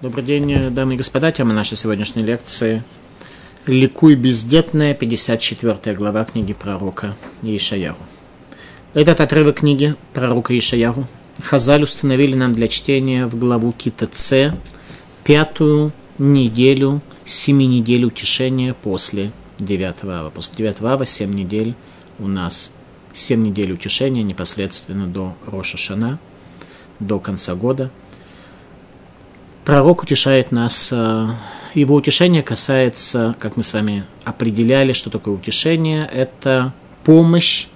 Добрый день, дамы и господа. Тема нашей сегодняшней лекции «Ликуй бездетная», 54 глава книги пророка Ишаяру. Этот отрывок книги пророка Ишаяру Хазаль установили нам для чтения в главу Кита пятую неделю, семи недель утешения после 9 ава. После 9 ава 7 недель у нас 7 недель утешения непосредственно до Роша Шана, до конца года – Пророк утешает нас. Э, его утешение касается, как мы с вами определяли, что такое утешение, это помощь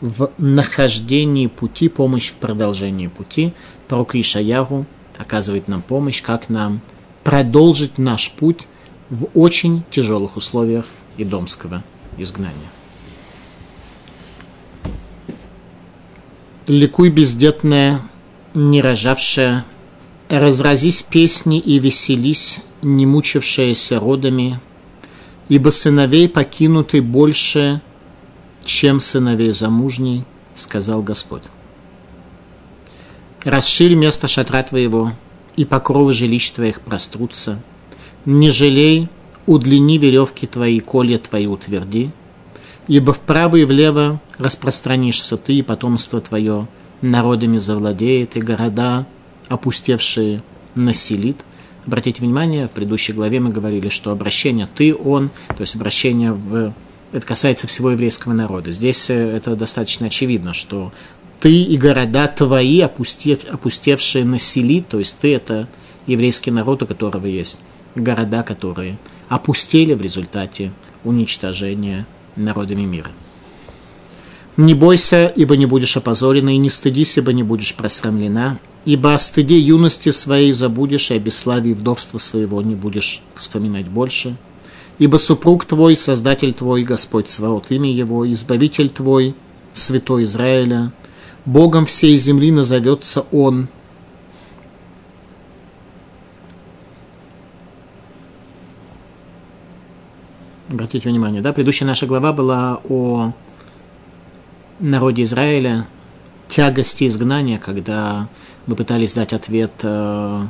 в нахождении пути, помощь в продолжении пути. Пророк Ишаяру оказывает нам помощь, как нам продолжить наш путь в очень тяжелых условиях идомского изгнания. Ликуй бездетная, не рожавшая разразись песни и веселись, не мучившиеся родами, ибо сыновей покинуты больше, чем сыновей замужней, сказал Господь. Расширь место шатра твоего, и покровы жилищ твоих прострутся. Не жалей, удлини веревки твои, колья твои утверди, ибо вправо и влево распространишься ты, и потомство твое народами завладеет, и города – опустевшие населит. Обратите внимание, в предыдущей главе мы говорили, что обращение «ты», «он», то есть обращение в... Это касается всего еврейского народа. Здесь э, это достаточно очевидно, что ты и города твои, опустев, опустевшие населит, то есть ты – это еврейский народ, у которого есть города, которые опустели в результате уничтожения народами мира. Не бойся, ибо не будешь опозорена, и не стыдись, ибо не будешь просрамлена, ибо о стыде юности своей забудешь, и о бесславии вдовства своего не будешь вспоминать больше. Ибо супруг твой, Создатель твой, Господь Сваот, имя его, Избавитель твой, Святой Израиля, Богом всей земли назовется Он. Обратите внимание, да, предыдущая наша глава была о народе Израиля, тягости изгнания, когда мы пытались дать ответ э,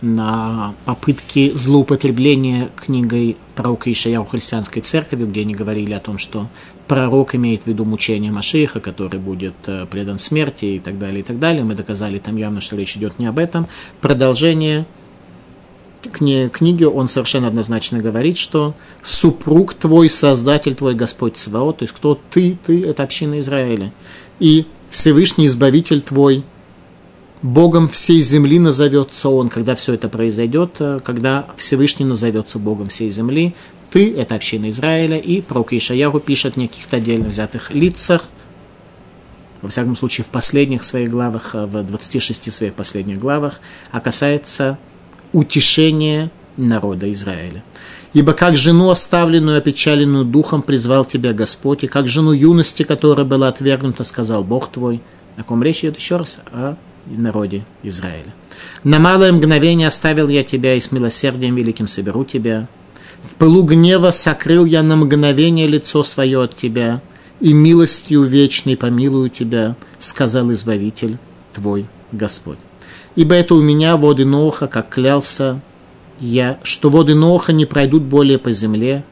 на попытки злоупотребления книгой пророка Ишая у христианской церкви, где они говорили о том, что пророк имеет в виду мучение Машиха, который будет э, предан смерти и так далее, и так далее. Мы доказали там явно, что речь идет не об этом. Продолжение книги он совершенно однозначно говорит, что супруг твой, создатель твой, Господь Цваот, то есть кто ты, ты, это община Израиля. И Всевышний Избавитель твой, Богом всей земли назовется Он, когда все это произойдет, э, когда Всевышний назовется Богом всей земли. Ты – это община Израиля, и пророк Ишаяру пишет в каких-то отдельно взятых лицах, во всяком случае в последних своих главах, э, в 26 своих последних главах, а касается утешения народа Израиля. Ибо как жену оставленную, опечаленную духом призвал тебя Господь, и как жену юности, которая была отвергнута, сказал Бог твой. О ком речь идет еще раз? О народе Израиля. На малое мгновение оставил я тебя, и с милосердием великим соберу тебя. В пылу гнева сокрыл я на мгновение лицо свое от тебя, и милостью вечной помилую тебя, сказал Избавитель твой Господь. Ибо это у меня воды Ноха, как клялся я, что воды Ноха не пройдут более по земле,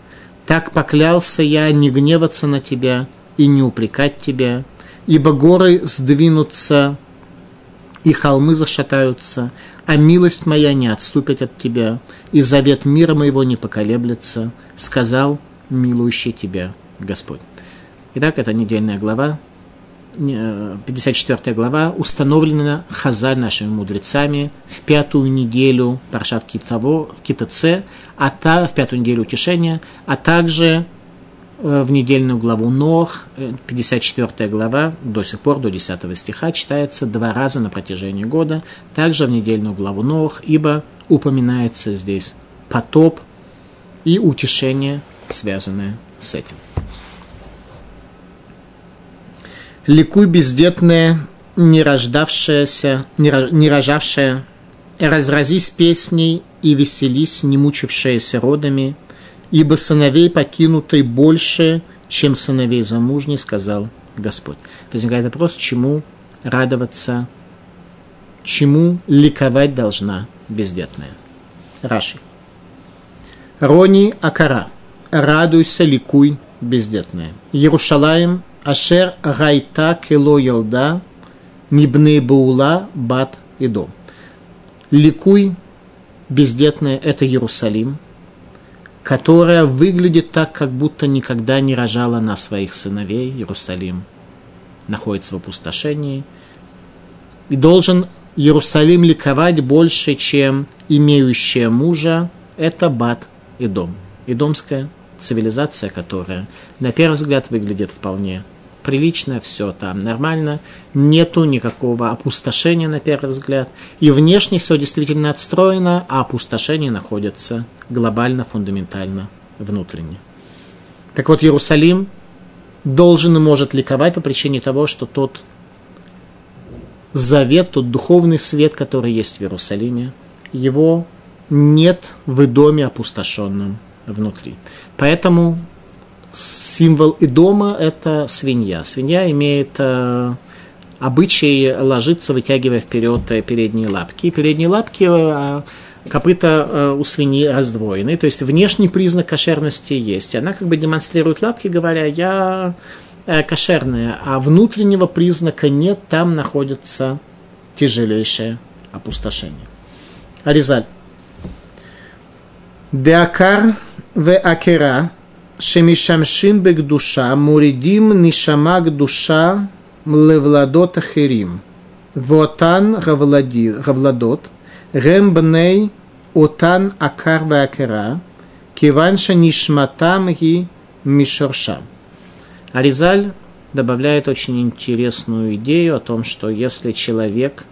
так поклялся я не гневаться на тебя и не упрекать тебя, ибо горы сдвинутся и холмы зашатаются, а милость моя не отступит от тебя, и завет мира моего не поколеблется, сказал милующий тебя Господь. Итак, это недельная глава, 54 э, глава, установлена Хазаль нашими мудрецами в пятую неделю Паршат Китаце, а та, в пятую неделю утешения, а также в недельную главу Нох, 54 э, глава, до сих пор, до 10 стиха, читается два раза на протяжении года, также в недельную главу Нох, ибо упоминается здесь потоп и утешение, связанное с этим. Ликуй бездетная, не рождавшаяся, не рожавшая, разразись песней и веселись, не мучившаяся родами – ибо сыновей покинутой больше, чем сыновей замужней, сказал Господь. Возникает вопрос, чему радоваться, чему ликовать должна бездетная. Раши. Рони Акара. Радуйся, ликуй, бездетная. Иерушалаем Ашер Райта Кело Елда Мибны Баула Бат и Дом. Ликуй, бездетная, это Иерусалим, которая выглядит так, как будто никогда не рожала на своих сыновей. Иерусалим находится в опустошении. И должен Иерусалим ликовать больше, чем имеющая мужа, это Бат и Дом. Идомская цивилизация, которая на первый взгляд выглядит вполне прилично, все там нормально, нету никакого опустошения на первый взгляд, и внешне все действительно отстроено, а опустошение находится глобально, фундаментально внутренне. Так вот, Иерусалим должен и может ликовать по причине того, что тот завет, тот духовный свет, который есть в Иерусалиме, его нет в доме опустошенном внутри. Поэтому символ и дома – это свинья. Свинья имеет э, обычай ложиться, вытягивая вперед э, передние лапки. Передние лапки э, копыта у свиньи раздвоены, то есть внешний признак кошерности есть. Она как бы демонстрирует лапки, говоря, я кошерная, а внутреннего признака нет, там находится тяжелейшее опустошение. Аризаль. Деакар в акера Шемишамшин бек душа, муридим нишамак душа, млевладот ахерим. Вотан гавладот, гембней отан акар акара, киванша нишматам ги мишорша. Аризаль добавляет очень интересную идею о том, что если человек,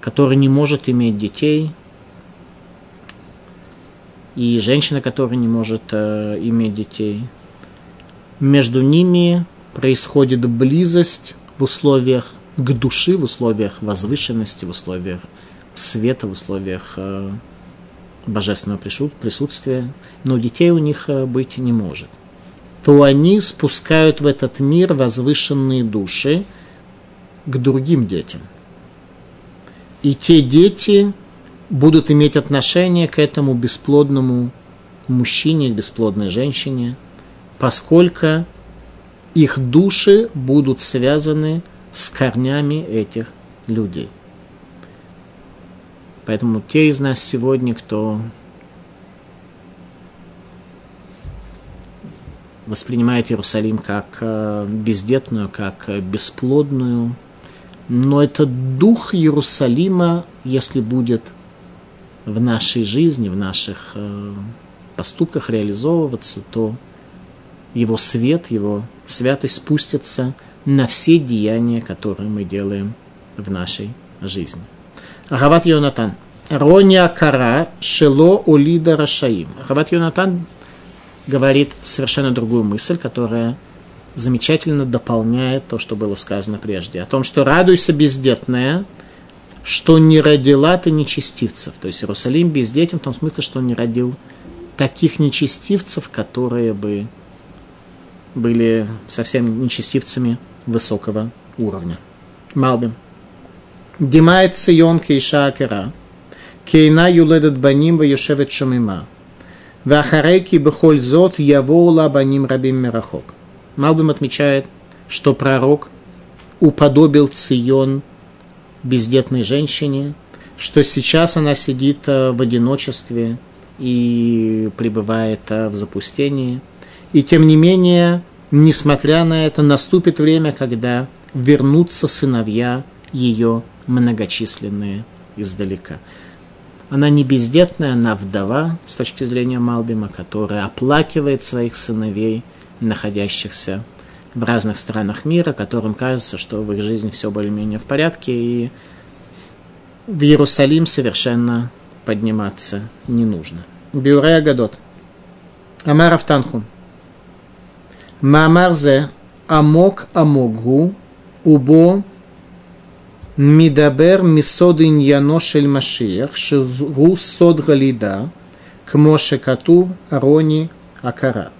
который не может иметь детей, и женщина, которая не может э, иметь детей. Между ними происходит близость в условиях к души, в условиях возвышенности, в условиях света, в условиях э, божественного присутствия, но детей у них э, быть не может. То они спускают в этот мир возвышенные души к другим детям. И те дети будут иметь отношение к этому бесплодному мужчине, бесплодной женщине, поскольку их души будут связаны с корнями этих людей. Поэтому те из нас сегодня, кто воспринимает Иерусалим как э, бездетную, как э, бесплодную, но этот дух Иерусалима, если будет в нашей жизни, в наших э, поступках реализовываться, то его свет, его святость спустится на все деяния, которые мы делаем в нашей жизни. Рават Йонатан. Роня кара шело улида рашаим. Рават Йонатан говорит совершенно другую мысль, которая замечательно дополняет то, что было сказано прежде. О том, что радуйся бездетная – что не родила ты нечестивцев. То есть Иерусалим бездетен в том смысле, что он не родил таких нечестивцев, которые бы были совсем нечестивцами высокого уровня. Малбим. Димает Сион Кейша Акера. Кейна юледет баним ваюшевет шамима. Вахарейки бехоль зот явоула баним рабим мирахок. Малбим отмечает, что пророк уподобил Цион – бездетной женщине, что сейчас она сидит э, в одиночестве и пребывает э, в запустении. И тем не менее, несмотря на это, наступит время, когда вернутся сыновья ее многочисленные издалека. Она не бездетная, она вдова, с точки зрения Малбима, которая оплакивает своих сыновей, находящихся в разных странах мира, которым кажется, что в их жизни все более-менее в порядке, и в Иерусалим совершенно подниматься не нужно. Биурея Агадот, Амар Танхум. Мамарзе Амок Амогу Убо Мидабер Мисод Иньяно Шель Машиях Шизгу Сод Галида Кмоше Катув Арони Акарат.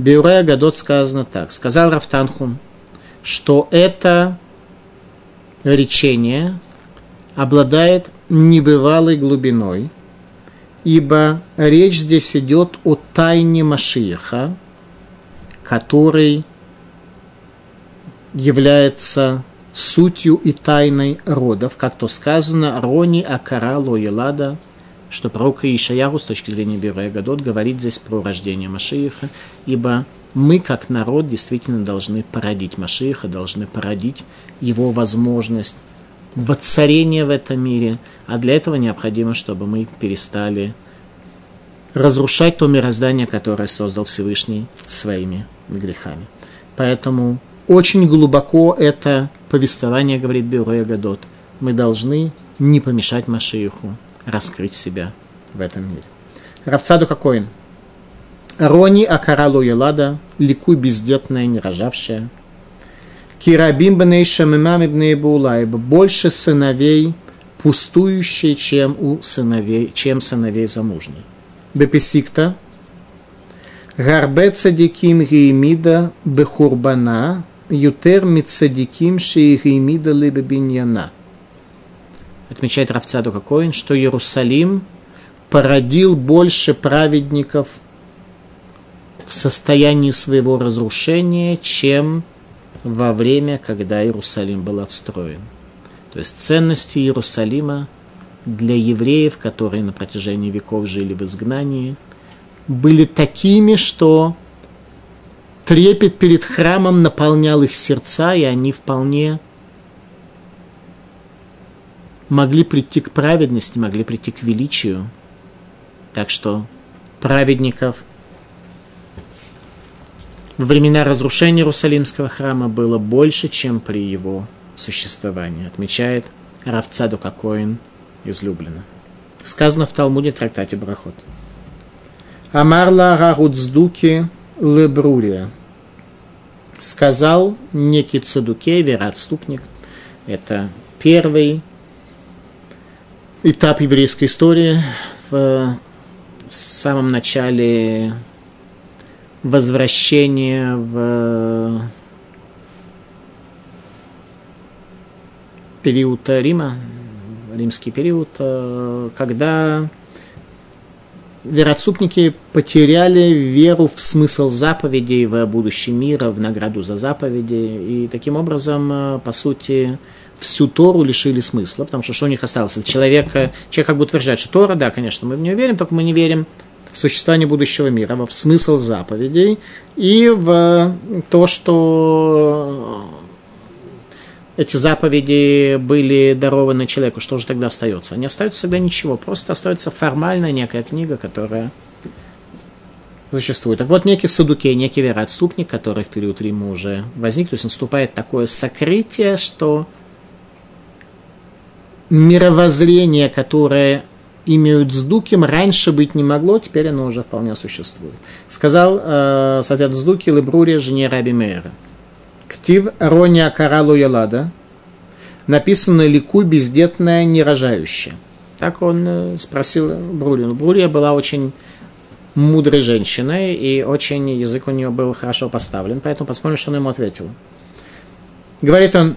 Бюре Агадот сказано так. Сказал Рафтанхум, что это речение обладает небывалой глубиной, ибо речь здесь идет о тайне Машииха, который является сутью и тайной родов, как то сказано, Рони Акара Лоелада, что пророк Ишаяру с точки зрения Бюро Гадот говорит здесь про рождение Машииха, ибо мы, как народ, действительно должны породить Машииха, должны породить его возможность воцарения в этом мире, а для этого необходимо, чтобы мы перестали разрушать то мироздание, которое создал Всевышний своими грехами. Поэтому очень глубоко это повествование, говорит Бюро Гадот. Мы должны не помешать Машииху раскрыть себя в этом мире. Равцаду какой? Рони Акаралу Елада, ликуй бездетная, не рожавшая. Кирабим бней шамимами бней больше сыновей пустующие, чем у сыновей, чем сыновей замужней. Бепесикта, Гарбе цадиким геймида бехурбана, ютер мицадиким шейгеймида лебебиньяна. Отмечает Равцаду Коин, что Иерусалим породил больше праведников в состоянии своего разрушения, чем во время, когда Иерусалим был отстроен. То есть ценности Иерусалима для евреев, которые на протяжении веков жили в изгнании, были такими, что трепет перед храмом наполнял их сердца, и они вполне могли прийти к праведности, могли прийти к величию. Так что праведников во времена разрушения Иерусалимского храма было больше, чем при его существовании, отмечает Равцаду Кокоин излюбленно. Сказано в Талмуде трактате Брахот. Амарла Рагудздуки Лебрурия. Сказал некий Цадуке, вероотступник. Это первый этап еврейской истории в самом начале возвращения в период Рима, римский период, когда вероотступники потеряли веру в смысл заповедей, в будущий мир, в награду за заповеди, и таким образом, по сути, всю Тору лишили смысла, потому что что у них осталось? Человек, человек как бы утверждает, что Тора, да, конечно, мы в нее верим, только мы не верим в существование будущего мира, в смысл заповедей и в то, что эти заповеди были дарованы человеку, что же тогда остается? Не остается тогда ничего, просто остается формальная некая книга, которая существует. Так вот, некий Садукей, некий вероотступник, который в период Рима уже возник, то есть наступает такое сокрытие, что мировоззрение, которое имеют с Дуким, раньше быть не могло, теперь оно уже вполне существует. Сказал э, Сатят Сдуки Лебрури жене Раби Мейра. Ктив Роня Каралу Ялада. Написано Ликуй бездетная, нерожающая. Так он э, спросил Брурину. Брурия была очень мудрой женщиной, и очень язык у нее был хорошо поставлен, поэтому посмотрим, что он ему ответил. Говорит он,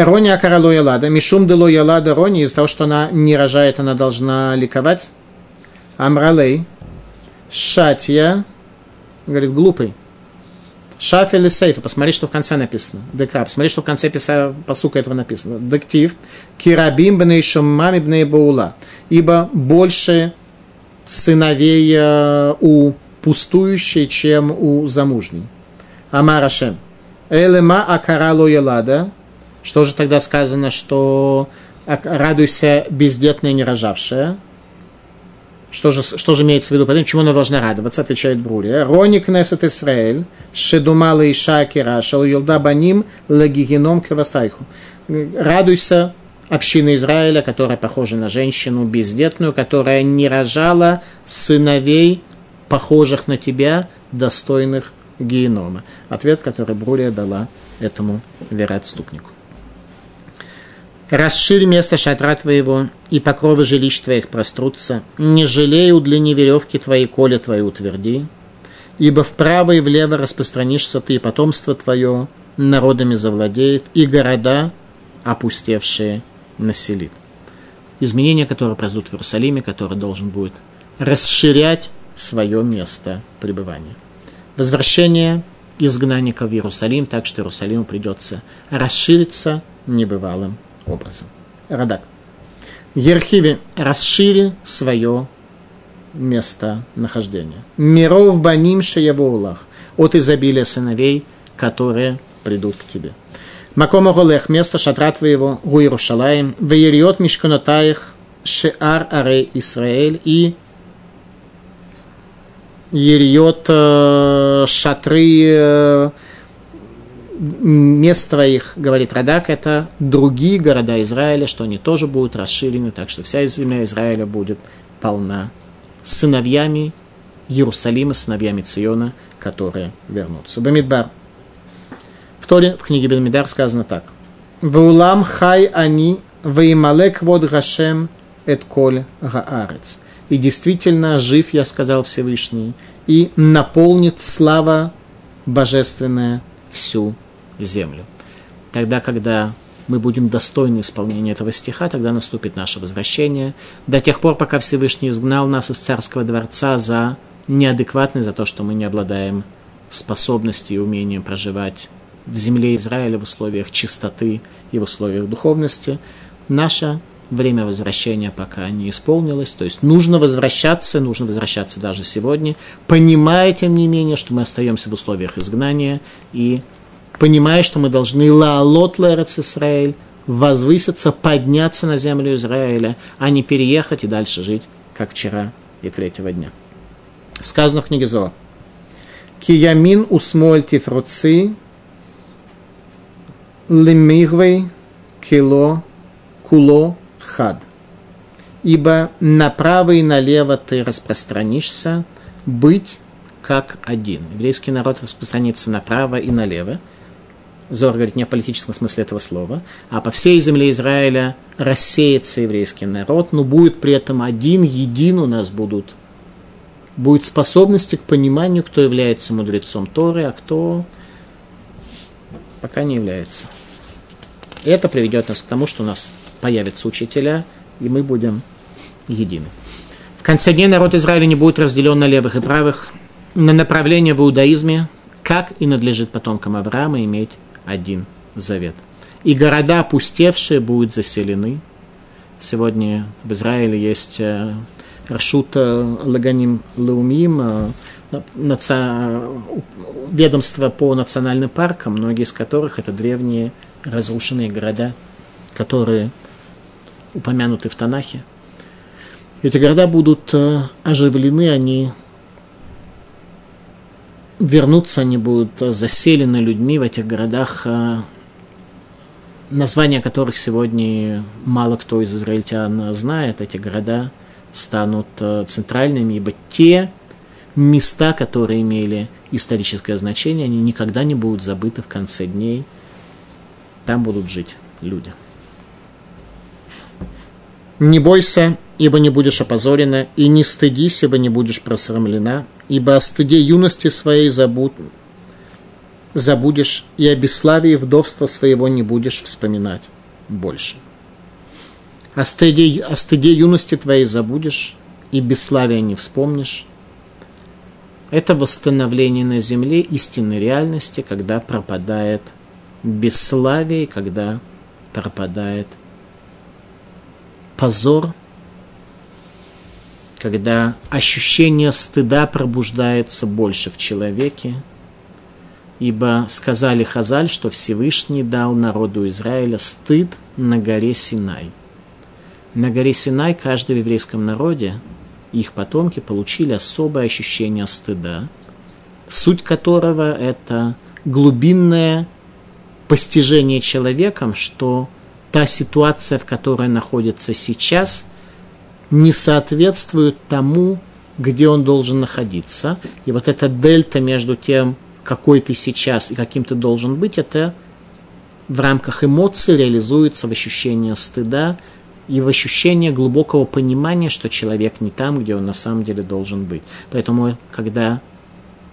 Рони Акара Лоялада, Мишум де Лоялада Рони, из-за того, что она не рожает, она должна ликовать. Амралей, Шатья, говорит, глупый. Шафель и сейфа, посмотри, что в конце написано. Дека, посмотри, что в конце писа, посука этого написано. Дектив, кирабим бней шаммами бней баула. Ибо больше сыновей э, у пустующей, чем у замужней. Амарашем. Элема акарало елада. Что же тогда сказано, что радуйся бездетная не рожавшая? Что же, что же имеется в виду? Потом, чему она должна радоваться, отвечает Брурия. Роник Кнесет Исраэль, Шедумала Иша Кира, Шал Юлда Баним, Лагигеном Кавастайху. Радуйся, община Израиля, которая похожа на женщину бездетную, которая не рожала сыновей, похожих на тебя, достойных генома. Ответ, который Брурия дала этому вероотступнику. Расширь место шатра твоего, и покровы жилищ твоих прострутся. Не жалей удлини веревки твои, коля твои утверди. Ибо вправо и влево распространишься ты, и потомство твое народами завладеет, и города, опустевшие, населит. изменения, которые произойдут в Иерусалиме, который должен будет расширять свое место пребывания. Возвращение изгнанника в Иерусалим, так что Иерусалиму придется расшириться небывалым образом. Радак. Ерхиви, расшири свое место нахождения. Миров баним шаявулах, от изобилия сыновей, которые придут к тебе. Макома голех, место шатра твоего, у Иерушалаем, в Иериот мишканотаих, шеар арей Исраэль, и Ериот э, шатры э, мест твоих, говорит Радак, это другие города Израиля, что они тоже будут расширены, так что вся земля Израиля будет полна сыновьями Иерусалима, сыновьями Циона, которые вернутся. Бамидбар. В Торе, в книге Бамидбар сказано так. Ваулам хай они, ваималек вод гашем эт коль гаарец. И действительно, жив, я сказал Всевышний, и наполнит слава божественная всю землю. Тогда, когда мы будем достойны исполнения этого стиха, тогда наступит наше возвращение. До тех пор, пока Всевышний изгнал нас из царского дворца за неадекватность, за то, что мы не обладаем способностью и умением проживать в земле Израиля в условиях чистоты и в условиях духовности, наше время возвращения пока не исполнилось. То есть нужно возвращаться, нужно возвращаться даже сегодня, понимая, тем не менее, что мы остаемся в условиях изгнания и понимая, что мы должны лаалот лерец Израиль, возвыситься, подняться на землю Израиля, а не переехать и дальше жить, как вчера и третьего дня. Сказано в книге Зоа. Киямин усмоль тифруци лимигвей кило куло хад. Ибо направо и налево ты распространишься, быть как один. Еврейский народ распространится направо и налево. Зор говорит не в политическом смысле этого слова, а по всей земле Израиля рассеется еврейский народ, но будет при этом один, един у нас будут, будет способности к пониманию, кто является мудрецом Торы, а кто пока не является. Это приведет нас к тому, что у нас появятся учителя, и мы будем едины. В конце дней народ Израиля не будет разделен на левых и правых, на направление в иудаизме, как и надлежит потомкам Авраама иметь один завет. И города опустевшие будут заселены. Сегодня в Израиле есть э, Рашут э, Лаганим Лаумим, э, ведомство по национальным паркам, многие из которых это древние разрушенные города, которые упомянуты в Танахе. Эти города будут оживлены, они вернуться, они будут заселены людьми в этих городах, э, названия которых сегодня мало кто из израильтян знает. Эти города станут э, центральными, ибо те места, которые имели историческое значение, они никогда не будут забыты в конце дней. Там будут жить люди. Не бойся ибо не будешь опозорена, и не стыдись, ибо не будешь просрамлена, ибо о стыде юности своей забуд... забудешь, и о бесславии вдовства своего не будешь вспоминать больше. О стыде, о стыде юности твоей забудешь, и бесславия не вспомнишь. Это восстановление на земле истинной реальности, когда пропадает бесславие, когда пропадает позор – когда ощущение стыда пробуждается больше в человеке, ибо сказали Хазаль, что Всевышний дал народу Израиля стыд на горе Синай. На горе Синай каждый в еврейском народе, их потомки получили особое ощущение стыда, суть которого это глубинное постижение человеком, что та ситуация, в которой находится сейчас – не соответствует тому, где он должен находиться. И вот эта дельта между тем, какой ты сейчас и каким ты должен быть, это в рамках эмоций реализуется в ощущении стыда и в ощущении глубокого понимания, что человек не там, где он на самом деле должен быть. Поэтому, когда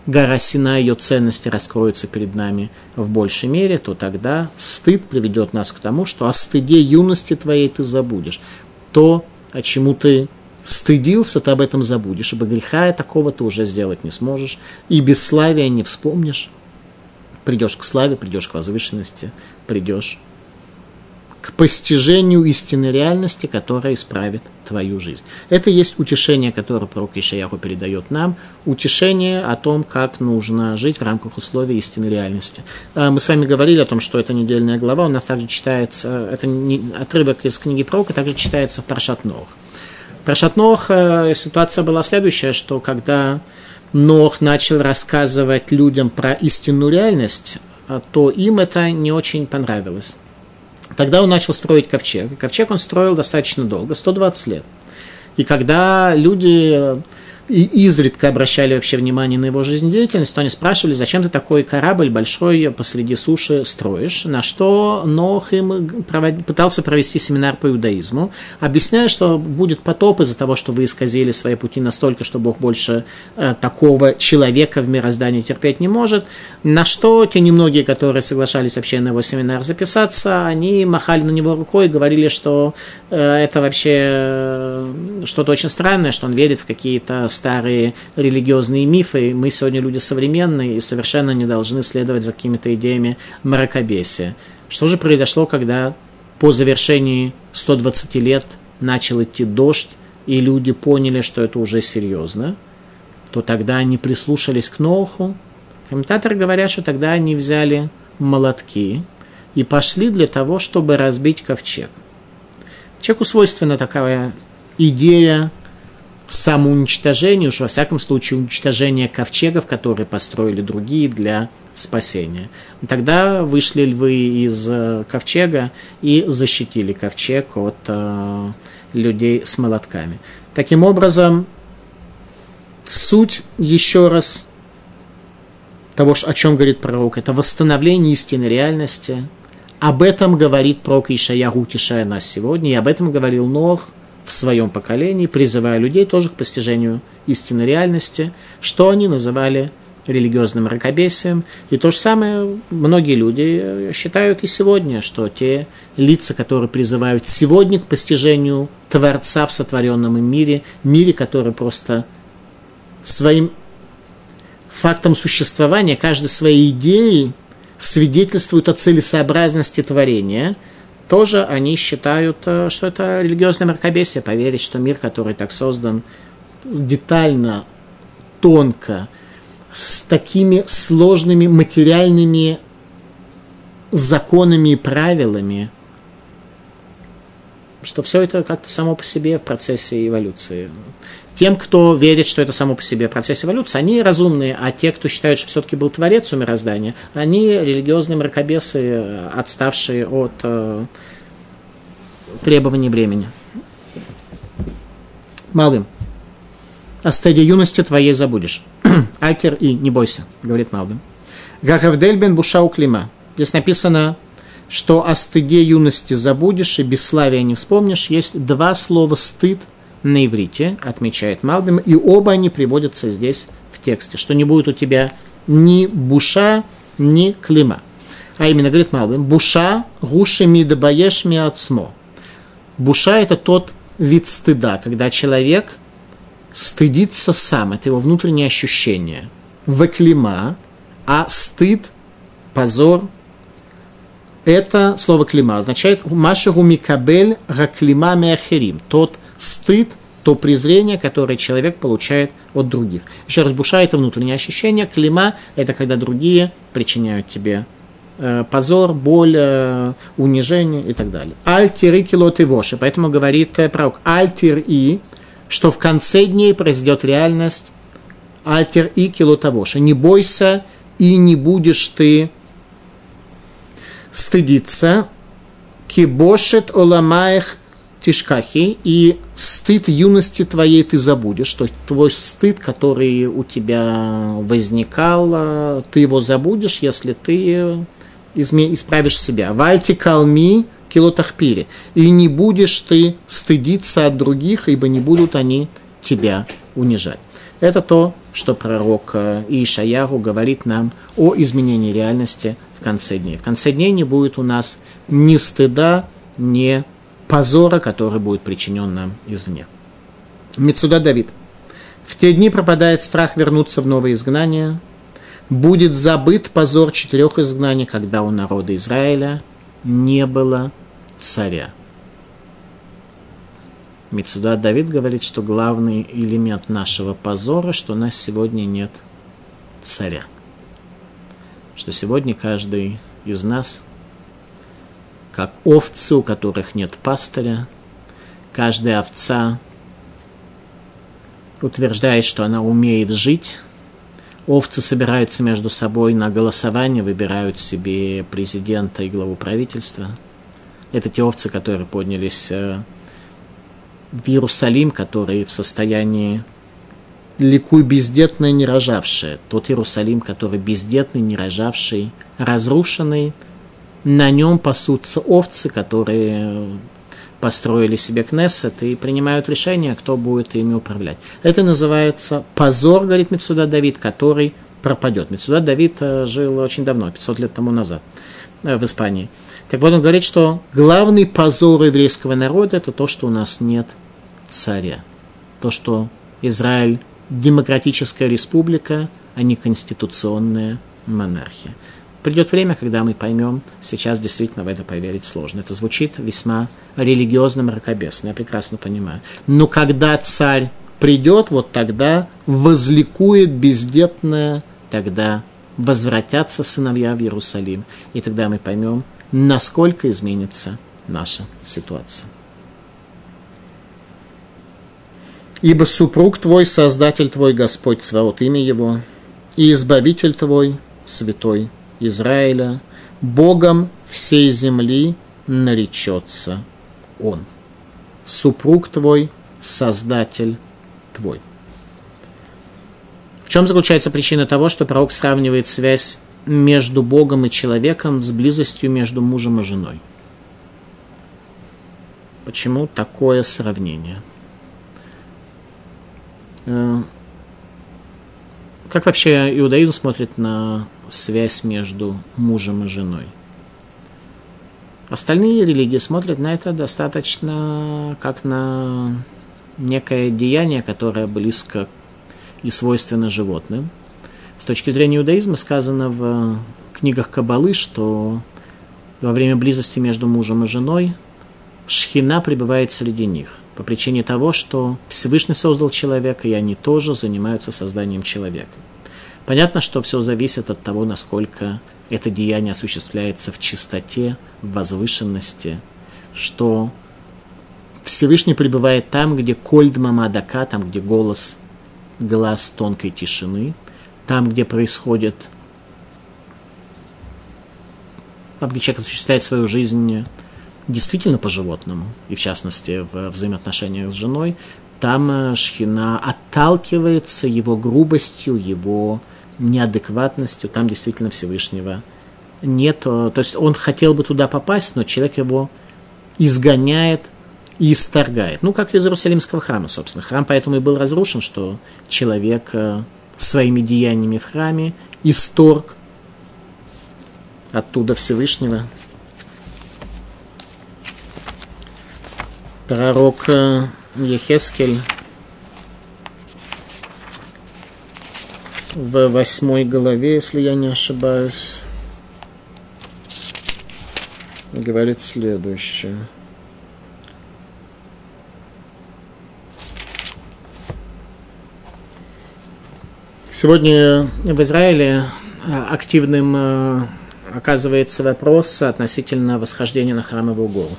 гора Сина, ее ценности раскроются перед нами в большей мере, то тогда стыд приведет нас к тому, что о стыде юности твоей ты забудешь то, о чему ты стыдился, ты об этом забудешь, ибо греха такого ты уже сделать не сможешь, и бесславия не вспомнишь. Придешь к славе, придешь к возвышенности, придешь к постижению истинной реальности, которая исправит твою жизнь. Это есть утешение, которое пророк Ишаяху передает нам, утешение о том, как нужно жить в рамках условий истинной реальности. А, мы с вами говорили о том, что это недельная глава, у нас также читается, это отрывок из книги пророка, также читается в Паршат Нох. В Паршат Нох э, ситуация была следующая, что когда Нох начал рассказывать людям про истинную реальность, то им это не очень понравилось. Тогда он начал строить ковчег. Ковчег он строил достаточно долго, 120 лет. И когда люди и изредка обращали вообще внимание на его жизнедеятельность, то они спрашивали, зачем ты такой корабль большой посреди суши строишь, на что Нох им провод... пытался провести семинар по иудаизму, объясняя, что будет потоп из-за того, что вы исказили свои пути настолько, что Бог больше э, такого человека в мироздании терпеть не может, на что те немногие, которые соглашались вообще на его семинар записаться, они махали на него рукой и говорили, что э, это вообще э, что-то очень странное, что он верит в какие-то старые религиозные мифы. Мы сегодня люди современные и совершенно не должны следовать за какими-то идеями мракобесия. Что же произошло, когда по завершении 120 лет начал идти дождь, и люди поняли, что это уже серьезно, то тогда они прислушались к Ноху. Комментаторы говорят, что тогда они взяли молотки и пошли для того, чтобы разбить ковчег. Человеку свойственна такая идея самоуничтожение, уж во всяком случае уничтожение ковчегов, которые построили другие для спасения. Тогда вышли львы из э, ковчега и защитили ковчег от э, людей с молотками. Таким образом, суть еще раз того, о чем говорит пророк, это восстановление истинной реальности. Об этом говорит пророк Ишая, утешая нас сегодня, и об этом говорил Нох – в своем поколении, призывая людей тоже к постижению истинной реальности, что они называли религиозным мракобесием. И то же самое многие люди считают и сегодня, что те лица, которые призывают сегодня к постижению Творца в сотворенном им мире, мире, который просто своим фактом существования, каждой своей идеей свидетельствует о целесообразности творения – тоже они считают, э, что это религиозное мракобесие, поверить, что мир, который так создан детально, тонко, с такими сложными материальными законами и правилами, что все это как-то само по себе в процессе эволюции. Тем, кто верит, что это само по себе процесс эволюции, они разумные, а те, кто считают, что все-таки был творец у мироздания, они религиозные мракобесы, отставшие от э, требований времени. Малым. О стаде юности твоей забудешь. Акер и не бойся, говорит Малбим. Гагавдель бен Бушау Клима. Здесь написано, что о стыде юности забудешь и бесславия не вспомнишь. Есть два слова стыд – на иврите, отмечает Малбим, и оба они приводятся здесь в тексте, что не будет у тебя ни буша, ни клима. А именно, говорит Малбим, буша гуши мидабаеш миацмо. Буша – это тот вид стыда, когда человек стыдится сам, это его внутреннее ощущение. Веклима, а стыд, позор, это слово клима означает машаху микабель раклима меахерим, тот стыд, то презрение, которое человек получает от других. Еще раз, буша – это внутреннее ощущение, клима – это когда другие причиняют тебе э, позор, боль, э, унижение и так далее. Альтир и килот и воши. Поэтому говорит э, пророк альтир и, что в конце дней произойдет реальность альтир и килот воши. Не бойся и не будешь ты стыдиться. Кибошет оламаях тишкахи, и стыд юности твоей ты забудешь, то есть твой стыд, который у тебя возникал, а, ты его забудешь, если ты исправишь себя. Вальти калми килотахпири. И не будешь ты стыдиться от других, ибо не будут они тебя унижать. Это то, что пророк э, Ишаяру говорит нам о изменении реальности в конце дней. В конце дней не будет у нас ни стыда, ни позора, который будет причинен нам извне. Мецуда Давид. В те дни пропадает страх вернуться в новое изгнание. Будет забыт позор четырех изгнаний, когда у народа Израиля не было царя. Мецуда Давид говорит, что главный элемент нашего позора, что у нас сегодня нет царя. Что сегодня каждый из нас, как овцы, у которых нет пастыря, каждая овца утверждает, что она умеет жить. Овцы собираются между собой на голосование, выбирают себе президента и главу правительства. Это те овцы, которые поднялись э, в Иерусалим, который в состоянии ликуй бездетное, не рожавшее. Тот Иерусалим, который бездетный, не рожавший, разрушенный. На нем пасутся овцы, которые построили себе Кнессет и принимают решение, кто будет ими управлять. Это называется позор, говорит Мецуда Давид, который пропадет. Мецуда Давид э, жил очень давно, 500 лет тому назад э, в Испании. Так вот он говорит, что главный позор еврейского народа это то, что у нас нет царя. То, что Израиль демократическая республика, а не конституционная монархия. Придет время, когда мы поймем, сейчас действительно в это поверить сложно. Это звучит весьма религиозно мракобесно, я прекрасно понимаю. Но когда царь придет, вот тогда возликует бездетная, тогда возвратятся сыновья в Иерусалим. И тогда мы поймем, насколько изменится наша ситуация. Ибо супруг твой, Создатель твой, Господь Цваот, имя его, и Избавитель твой, Святой Израиля, Богом всей земли наречется Он. Супруг твой, Создатель твой. В чем заключается причина того, что пророк сравнивает связь между Богом и человеком с близостью между мужем и женой? Почему такое сравнение? Э, как вообще иудаизм смотрит на связь между мужем и женой? Остальные религии смотрят на это достаточно как на некое деяние, которое близко и свойственно животным. С точки зрения иудаизма сказано в книгах Кабалы, что во время близости между мужем и женой шхина пребывает среди них по причине того, что Всевышний создал человека, и они тоже занимаются созданием человека. Понятно, что все зависит от того, насколько это деяние осуществляется в чистоте, в возвышенности, что Всевышний пребывает там, где кольд мамадака, там, где голос, глаз тонкой тишины, там, где происходит, там, где человек осуществляет свою жизнь действительно по-животному, и в частности в взаимоотношениях с женой, там э, Шхина отталкивается его грубостью, его неадекватностью, там действительно Всевышнего нет. То есть он хотел бы туда попасть, но человек его изгоняет и исторгает. Ну, как из Иерусалимского храма, собственно. Храм поэтому и был разрушен, что человек э, своими деяниями в храме исторг оттуда Всевышнего, пророк э, Ехескель в восьмой главе, если я не ошибаюсь, говорит следующее. Сегодня в Израиле э, активным э, оказывается вопрос относительно восхождения на храмовую гору.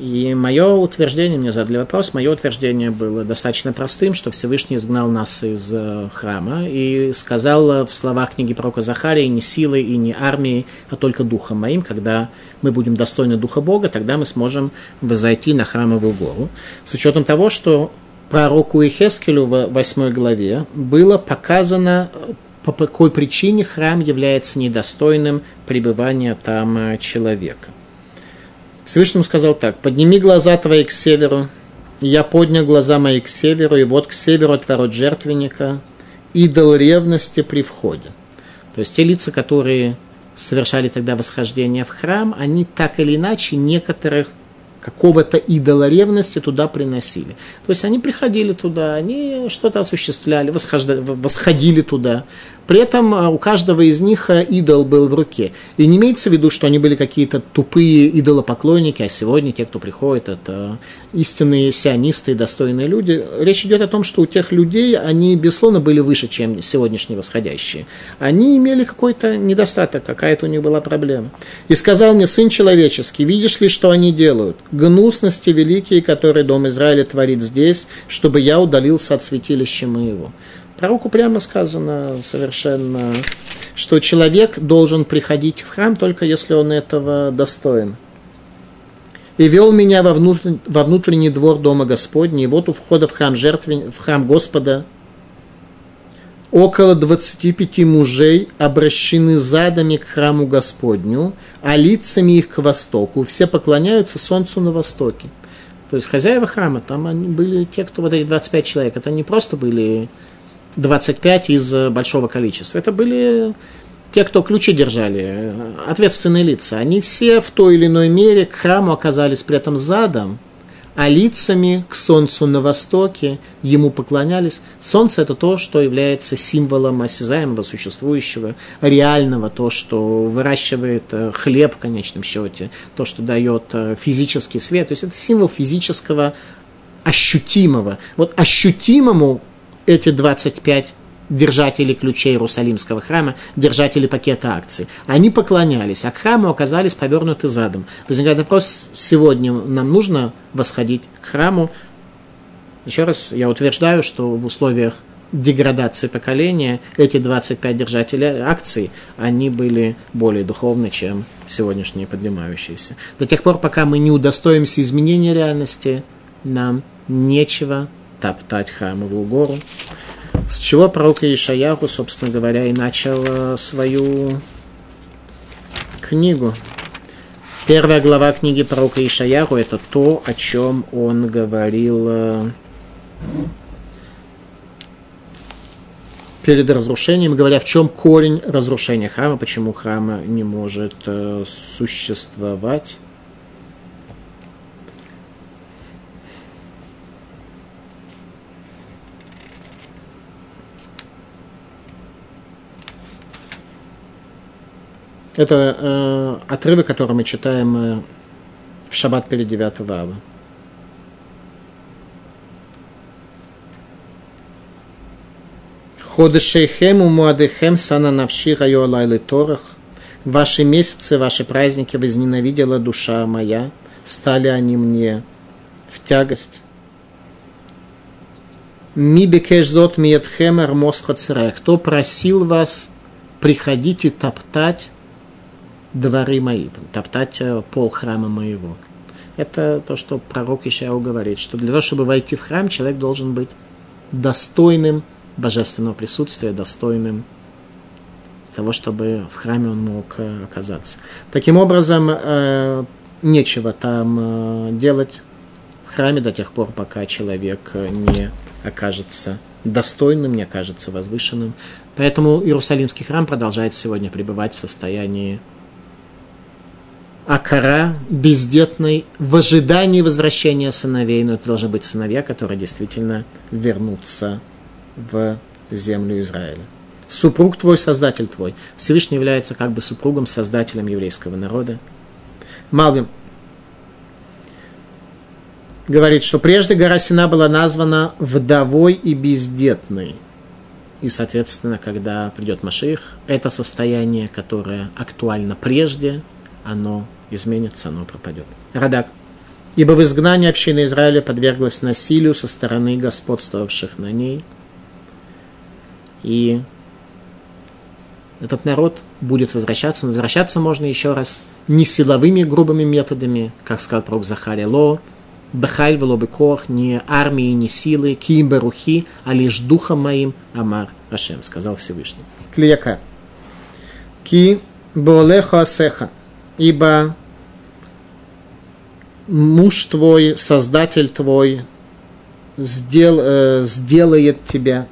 И мое утверждение, мне задали вопрос, мое утверждение было достаточно простым, что Всевышний изгнал нас из э, храма и сказал в словах книги пророка Захарии не силой и не армией, а только духом моим, когда мы будем достойны духа Бога, тогда мы сможем возойти на храмовую гору. С учетом того, что пророку Ихескелю в 8 главе было показано, по какой причине храм является недостойным пребывания там э, человека. Всевышнему сказал так, подними глаза твои к северу, я поднял глаза мои к северу, и вот к северу от ворот жертвенника, идол ревности при входе. То есть те лица, которые совершали тогда восхождение в храм, они так или иначе некоторых какого-то идола ревности туда приносили. То есть они приходили туда, они что-то осуществляли, восходили туда. При этом а, у каждого из них а, идол был в руке. И не имеется в виду, что они были какие-то тупые идолопоклонники, а сегодня те, кто приходит, это истинные сионисты и достойные люди. Речь идет о том, что у тех людей они, безусловно, были выше, чем сегодняшние восходящие. Они имели какой-то недостаток, какая-то у них была проблема. И сказал мне, сын человеческий, видишь ли, что они делают? Гнусности великие, которые Дом Израиля творит здесь, чтобы я удалился от святилища моего. Пророку прямо сказано совершенно, что человек должен приходить в храм только если он этого достоин. И вел меня во, внутрь, во внутренний двор Дома Господня, и вот у входа в храм, жертвен, в храм Господа около 25 мужей обращены задами к храму Господню, а лицами их к востоку. Все поклоняются солнцу на востоке. То есть хозяева храма, там они были те, кто вот эти 25 человек, это не просто были 25 из э, большого количества. Это были те, кто ключи держали, э, ответственные лица. Они все в той или иной мере к храму оказались при этом задом, а лицами к солнцу на востоке ему поклонялись. Солнце – это то, что является символом осязаемого, существующего, реального, то, что выращивает э, хлеб в конечном счете, то, что дает физический свет. То есть это символ физического ощутимого. Вот ощутимому эти 25 держателей ключей Иерусалимского храма, держатели пакета акций. Они поклонялись, а к храму оказались повернуты задом. Возникает вопрос, сегодня нам нужно восходить к храму. Еще раз, я утверждаю, что в условиях деградации поколения эти 25 держателей акций, они были более духовны, чем сегодняшние поднимающиеся. До тех пор, пока мы не удостоимся изменения реальности, нам нечего топтать храмовую гору. С чего пророк Ишаяху, собственно говоря, и начал э, свою книгу. Первая глава книги пророка Ишаяху – это то, о чем он говорил э, перед разрушением, говоря, в чем корень разрушения храма, почему храма не может э, существовать. Это э, отрывок, который мы читаем э, в шаббат перед 9 ава. Ходышейхем у муадыхем сана навши райо лайлы торах. Ваши месяцы, ваши праздники возненавидела душа моя. Стали они мне в тягость. Ми бекеш зот миетхем армос Кто просил вас приходить и топтать дворы мои, топтать э, пол храма моего. Это то, что пророк Ишаяу говорит, что для того, чтобы войти в храм, человек должен быть достойным божественного присутствия, достойным того, чтобы в храме он мог э, оказаться. Таким образом, э, нечего там делать в храме до тех пор, пока человек не окажется достойным, не окажется возвышенным. Поэтому Иерусалимский храм продолжает сегодня пребывать в состоянии Акара бездетной в ожидании возвращения сыновей, но это должны быть сыновья, которые действительно вернутся в землю Израиля. Супруг твой, создатель твой. Всевышний является как бы супругом, создателем еврейского народа. Малвим говорит, что прежде гора Сина была названа вдовой и бездетной. И, соответственно, когда придет Маших, это состояние, которое актуально прежде, оно изменится, оно пропадет. Радак. Ибо в изгнании общины Израиля подверглась насилию со стороны господствовавших на ней. И этот народ будет возвращаться, но возвращаться можно еще раз не силовыми грубыми методами, как сказал пророк Захария Ло, Бахаль велобекох, не армии, не силы, киим барухи, а лишь духом моим, Амар Ашем, сказал Всевышний. Клияка. Ки болеха асеха ибо муж твой, создатель твой, сдел, э, сделает тебя.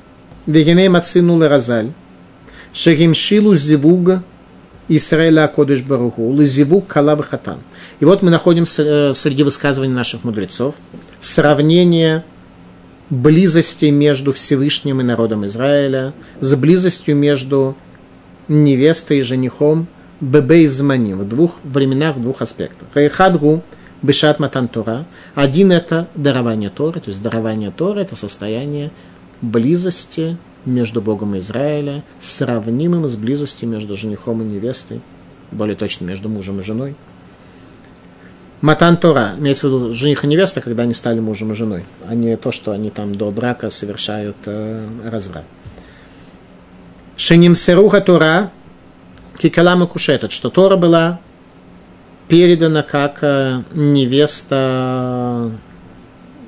Вегеней мацину леразаль. Шегимшилу зивуга Исраэля Кодыш Баруху, Лазиву Калаб Хатан. И вот мы находим э, среди высказываний наших мудрецов сравнение близости между Всевышним и народом Израиля, с близостью между невестой и женихом Бебе и Змани в двух временах, в двух аспектах. Хайхадгу Бешат Матан Тора. Один это дарование Торы, то есть дарование Торы это состояние близости между Богом и Израиля, сравнимым с близостью между женихом и невестой, более точно между мужем и женой. Матан Тора, имеется в виду жених и невеста, когда они стали мужем и женой, а не то, что они там до брака совершают э, разврат. Шеним Серуха Тора, Кикалама Кушетат, что Тора была передана как э, невеста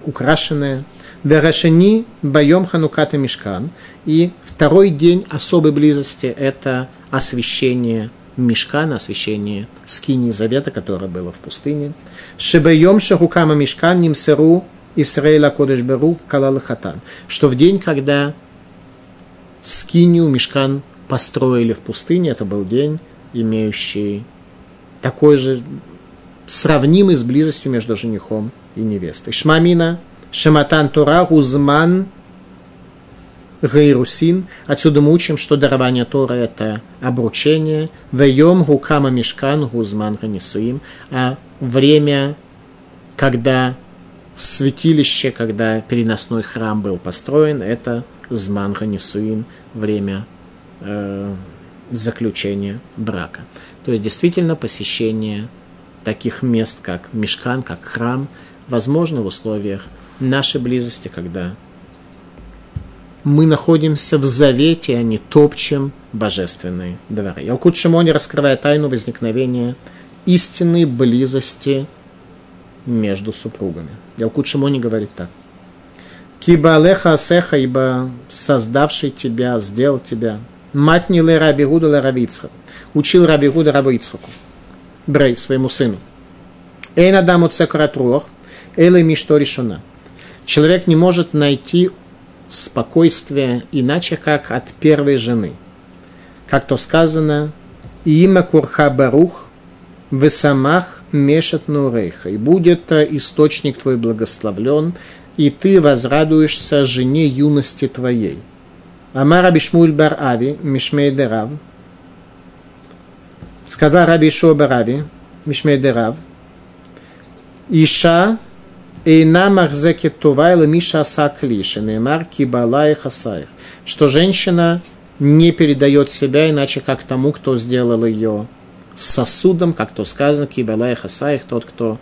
украшенная, Верашени Байом Хануката Мишкан. И второй день особой близости – это освящение Мишкана, освящение Скини Завета, которое было в пустыне. Шебайом Шахукама Мишкан Нимсеру Исраэля Кодеш Беру Калалахатан. Что в день, когда Скинию Мишкан построили в пустыне, это был день, имеющий такой же сравнимый с близостью между женихом и невестой. Шмамина Шаматан Тора Гузман Гейрусин. Отсюда мы учим, что дарование Тора – это обручение. Вейом Гукама Мишкан Гузман Ганисуим. А время, когда святилище, когда переносной храм был построен, это Зман Ганисуин, время э, заключения брака. То есть действительно посещение таких мест, как Мишкан, как храм, возможно в условиях нашей близости, когда мы находимся в завете, а не топчем божественные дворы. Ялкут Шимони раскрывает тайну возникновения истинной близости между супругами. Ялкут Шимони говорит так. Киба алеха асеха, ибо создавший тебя, сделал тебя. Мать не ле раби Гуда ле раби Учил раби Гуда раби Ицхаку. Брей, своему сыну. Эй надаму цекарат рух, эле мишто решена человек не может найти спокойствие иначе, как от первой жены. Как то сказано, имя Курха Барух, Весамах Мешет Нурейха, и будет источник твой благословлен, и ты возрадуешься жене юности твоей. Амар Абишмуль Бар Ави, Мишмей Дерав, сказал Раби Шо Барави, Мишмей Дерав, Иша Эйна махзекет тувайла миша асаклиши, неймар кибалай хасаих. Что женщина не передает себя иначе, как тому, кто сделал ее сосудом, как то сказано, кибалай хасаих, тот, кто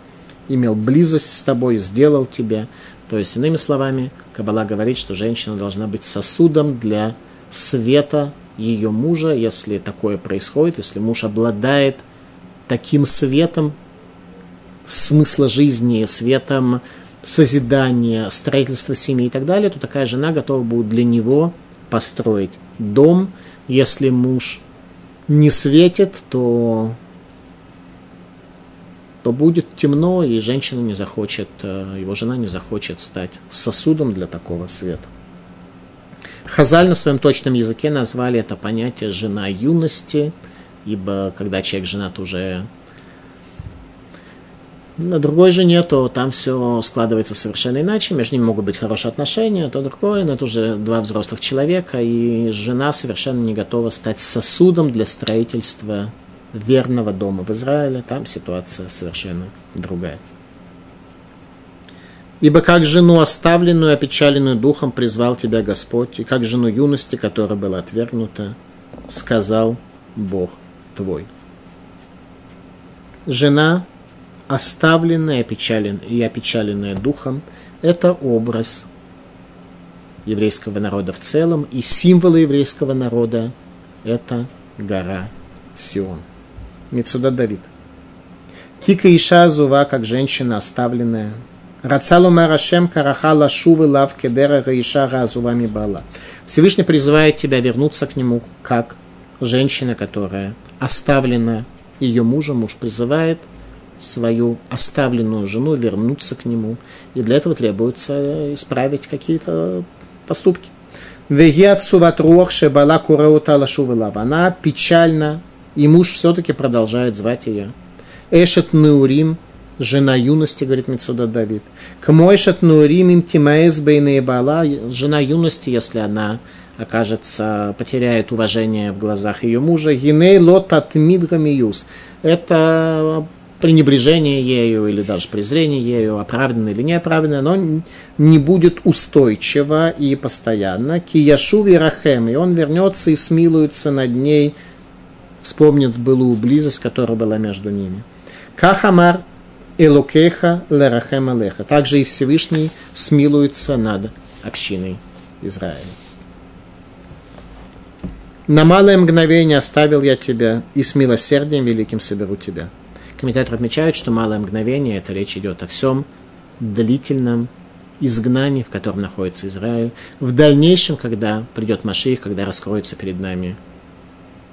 имел близость с тобой, сделал тебя. То есть, иными словами, Кабала говорит, что женщина должна быть сосудом для света ее мужа, если такое происходит, если муж обладает таким светом, смысла жизни, светом созидания, строительства семьи и так далее, то такая жена готова будет для него построить дом. Если муж не светит, то, то будет темно, и женщина не захочет, э, его жена не захочет стать сосудом для такого света. Хазаль на своем точном языке назвали это понятие «жена юности», ибо когда человек женат уже на другой жене, то там все складывается совершенно иначе, между ними могут быть хорошие отношения, то другое, но это уже два взрослых человека, и жена совершенно не готова стать сосудом для строительства верного дома в Израиле, там ситуация совершенно другая. Ибо как жену оставленную, опечаленную духом призвал тебя Господь, и как жену юности, которая была отвергнута, сказал Бог твой. Жена оставленная опечален, и опечаленная духом, это образ еврейского народа в целом, и символы еврейского народа – это гора Сион. Мецуда Давид. Кика Иша Зува, как женщина оставленная. Рацалу Марашем Карахала Шувы Лав Кедера Гаиша Разувами Бала. Всевышний призывает тебя вернуться к нему, как женщина, которая оставлена ее мужем. Муж призывает – свою оставленную жену, вернуться к нему. И для этого требуется исправить какие-то поступки. Она печально И муж все-таки продолжает звать ее. Эшет Неурим, жена юности, говорит Мецуда Давид. Кмойшет Неурим им тимаэс бала, жена юности, если она окажется, потеряет уважение в глазах ее мужа. Гиней лот атмидгамиюс. Это пренебрежение ею или даже презрение ею, оправданное или неоправданное, оно не будет устойчиво и постоянно. Кияшу вирахем, и он вернется и смилуется над ней, вспомнит былую близость, которая была между ними. Кахамар Элокеха Лерахем Алеха. Также и Всевышний смилуется над общиной Израиля. На малое мгновение оставил я тебя, и с милосердием великим соберу тебя. Комментаторы отмечают, что малое мгновение, это речь идет о всем длительном изгнании, в котором находится Израиль. В дальнейшем, когда придет Маших, когда раскроется перед нами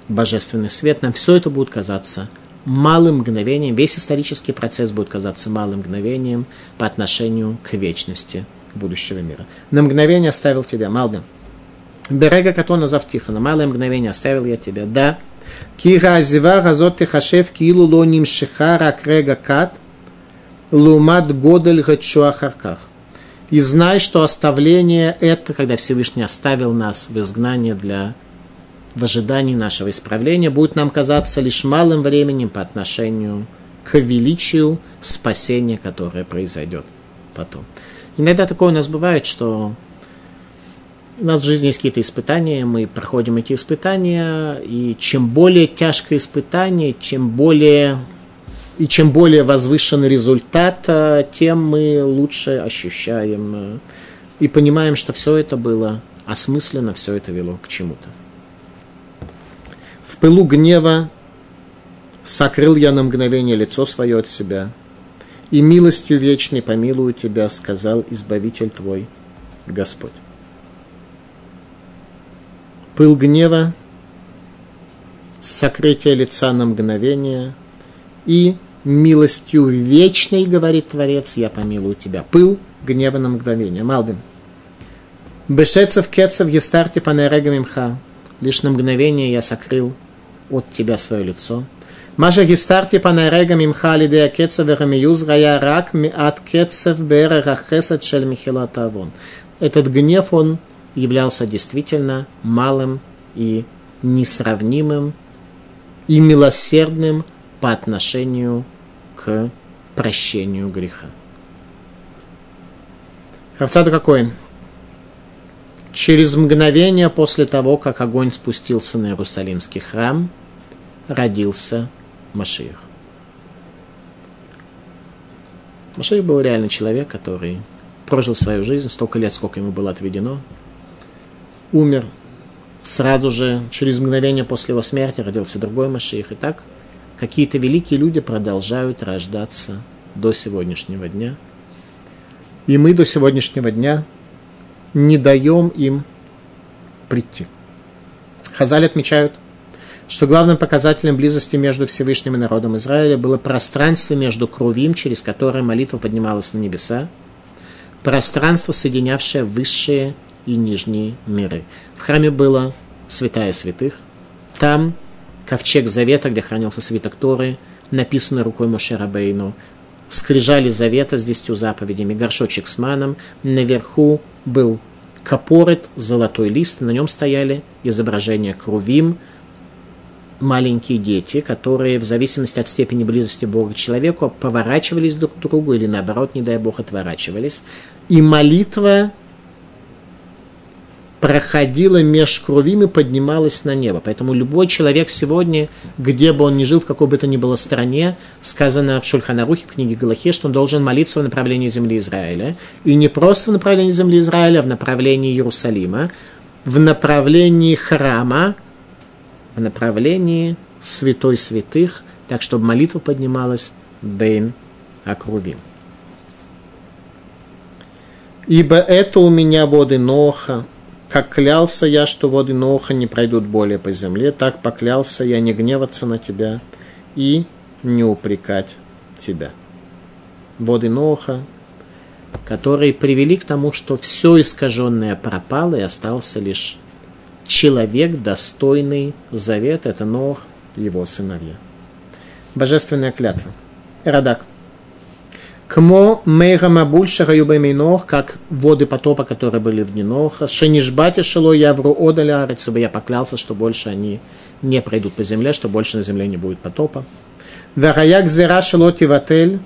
божественный свет, нам все это будет казаться малым мгновением, весь исторический процесс будет казаться малым мгновением по отношению к вечности будущего мира. На мгновение оставил тебя, Малбин. Берега Катона Завтиха, на малое мгновение оставил я тебя. Да, Кира азива газот тихашев килу ло нимшиха рак рега кат лумат годель гачуахарках. И знай, что оставление это, когда Всевышний оставил нас в изгнании для в ожидании нашего исправления, будет нам казаться лишь малым временем по отношению к величию спасения, которое произойдет потом. Иногда такое у нас бывает, что у нас в жизни есть какие-то испытания, мы проходим эти испытания, и чем более тяжкое испытание, чем более и чем более возвышенный результат, э, тем мы лучше ощущаем э, и понимаем, что все это было осмысленно, все это вело к чему-то. Пылу гнева сокрыл я на мгновение лицо свое от себя, и милостью вечной помилую тебя, сказал Избавитель твой, Господь пыл гнева, сокрытие лица на мгновение и милостью вечной, говорит Творец, я помилую тебя. Пыл гнева на мгновение. Малбин. Бешецев кецев естарти панерега мимха. Лишь на мгновение я сокрыл от тебя свое лицо. Маша гистарти панерега мимха лидея кецев верамиюз рая рак миат кецев берега хесед шель михилата Этот гнев, он являлся действительно малым и несравнимым и милосердным по отношению к прощению греха. Равцата какой? Через мгновение после того, как огонь спустился на Иерусалимский храм, родился Машиих. Машиих был реально человек, который прожил свою жизнь столько лет, сколько ему было отведено, умер. Сразу же, через мгновение после его смерти, родился другой Машиих. И так какие-то великие люди продолжают рождаться до сегодняшнего дня. И мы до сегодняшнего дня не даем им прийти. Хазаль отмечают, что главным показателем близости между Всевышним и народом Израиля было пространство между Крувим, через которое молитва поднималась на небеса, пространство, соединявшее высшие и нижние миры. В храме была святая святых. Там ковчег завета, где хранился свиток Торы, написанный рукой Моше Рабейну, скрижали завета с десятью заповедями, горшочек с маном, наверху был капорет, золотой лист, на нем стояли изображения крувим, маленькие дети, которые в зависимости от степени близости Бога к человеку поворачивались друг к другу или наоборот, не дай Бог, отворачивались. И молитва проходила меж кровим поднималась на небо. Поэтому любой человек сегодня, где бы он ни жил, в какой бы то ни было стране, сказано в Шульханарухе, в книге Галахе, что он должен молиться в направлении земли Израиля. И не просто в направлении земли Израиля, а в направлении Иерусалима, в направлении храма, в направлении святой святых, так чтобы молитва поднималась Бейн Акрувим. Ибо это у меня воды Ноха, как клялся я, что воды Ноха не пройдут более по земле, так поклялся я не гневаться на тебя и не упрекать тебя. Воды Ноха, которые привели к тому, что все искаженное пропало и остался лишь человек, достойный завет, это Нох, его сыновья. Божественная клятва. Радак. Кмо мейга мабульша гаюбаймейнох, как воды потопа, которые были в Ниноха. Шенишбати шело явру одаля, чтобы я поклялся, что больше они не пройдут по земле, что больше на земле не будет потопа. Вараяк зера шело тиватель.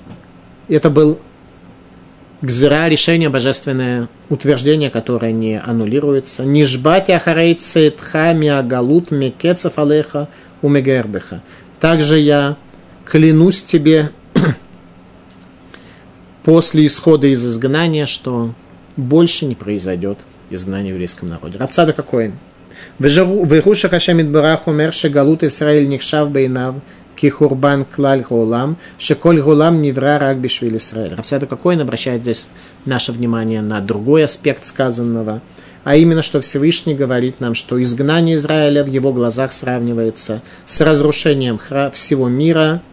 Это был гзера, решение божественное утверждение, которое не аннулируется. Нижбати ахарей цейтха миагалут мекецев алеха умегербеха. Также я клянусь тебе после исхода из изгнания, что больше не произойдет изгнание в еврейском народе. Равцада какой? Вируша Хашемит Барах умер, Галут Исраиль Нихшав Бейнав, Кихурбан Клаль Гулам, Шеколь Гулам Невра Рак Бишвиль Исраиль. Равцада какой обращает здесь наше внимание на другой аспект сказанного, а именно, что Всевышний говорит нам, что изгнание Израиля в его глазах сравнивается с разрушением всего мира –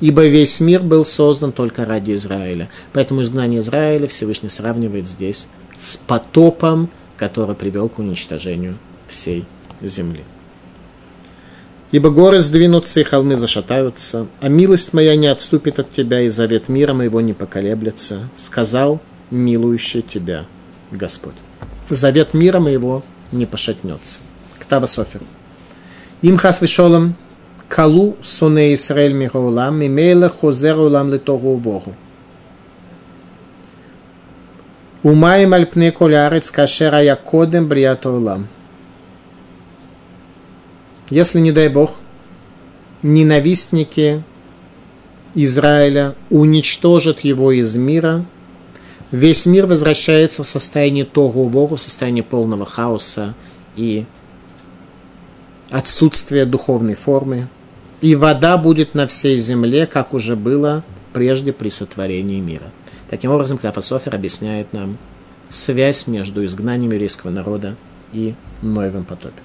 ибо весь мир был создан только ради Израиля. Поэтому изгнание Израиля Всевышний сравнивает здесь с потопом, который привел к уничтожению всей земли. Ибо горы сдвинутся и холмы зашатаются, а милость моя не отступит от тебя, и завет мира моего не поколеблется, сказал милующий тебя Господь. Завет мира моего не пошатнется. Ктава Софер. Им хас вишолом Калу соне Исраэль мироулам, мимейла хозер улам литогу вогу. Умаем альпне колярец кашера я кодем бриято улам. Если, не дай Бог, ненавистники Израиля уничтожат его из мира, весь мир возвращается в состояние Тогу-Вогу, в состояние полного хаоса и отсутствия духовной формы – и вода будет на всей земле, как уже было прежде при сотворении мира. Таким образом, Ктафософер объясняет нам связь между изгнанием еврейского народа и Ноевым потопе.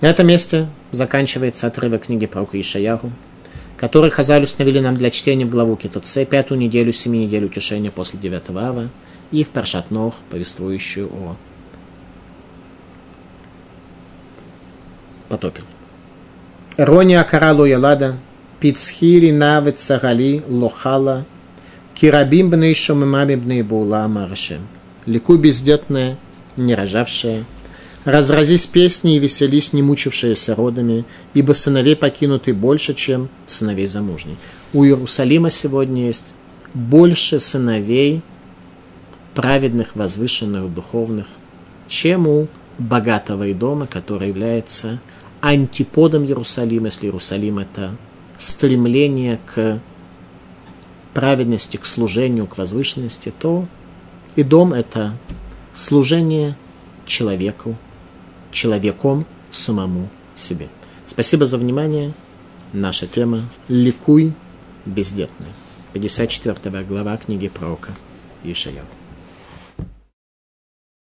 На этом месте заканчивается отрывок книги про Ишаяху, который Хазаль установили нам для чтения в главу Китоце, пятую неделю, семи неделю утешения после девятого ава, и в Паршат Нох, повествующую о потопе. Рони Акаралу Ялада, Пицхири Навет Сагали Лохала, Кирабим Бней Шомимами Бней Була Маршем. Лику бездетная, не рожавшая, разразись песни и веселись, не мучившиеся родами, ибо сыновей покинуты больше, чем сыновей замужней. У Иерусалима сегодня есть больше сыновей, праведных, возвышенных, духовных, чем у богатого дома, который является антиподом Иерусалима, если Иерусалим это стремление к праведности, к служению, к возвышенности, то и дом это служение человеку, человеком самому себе. Спасибо за внимание. Наша тема «Ликуй бездетный». 54 глава книги пророка Ишаяв.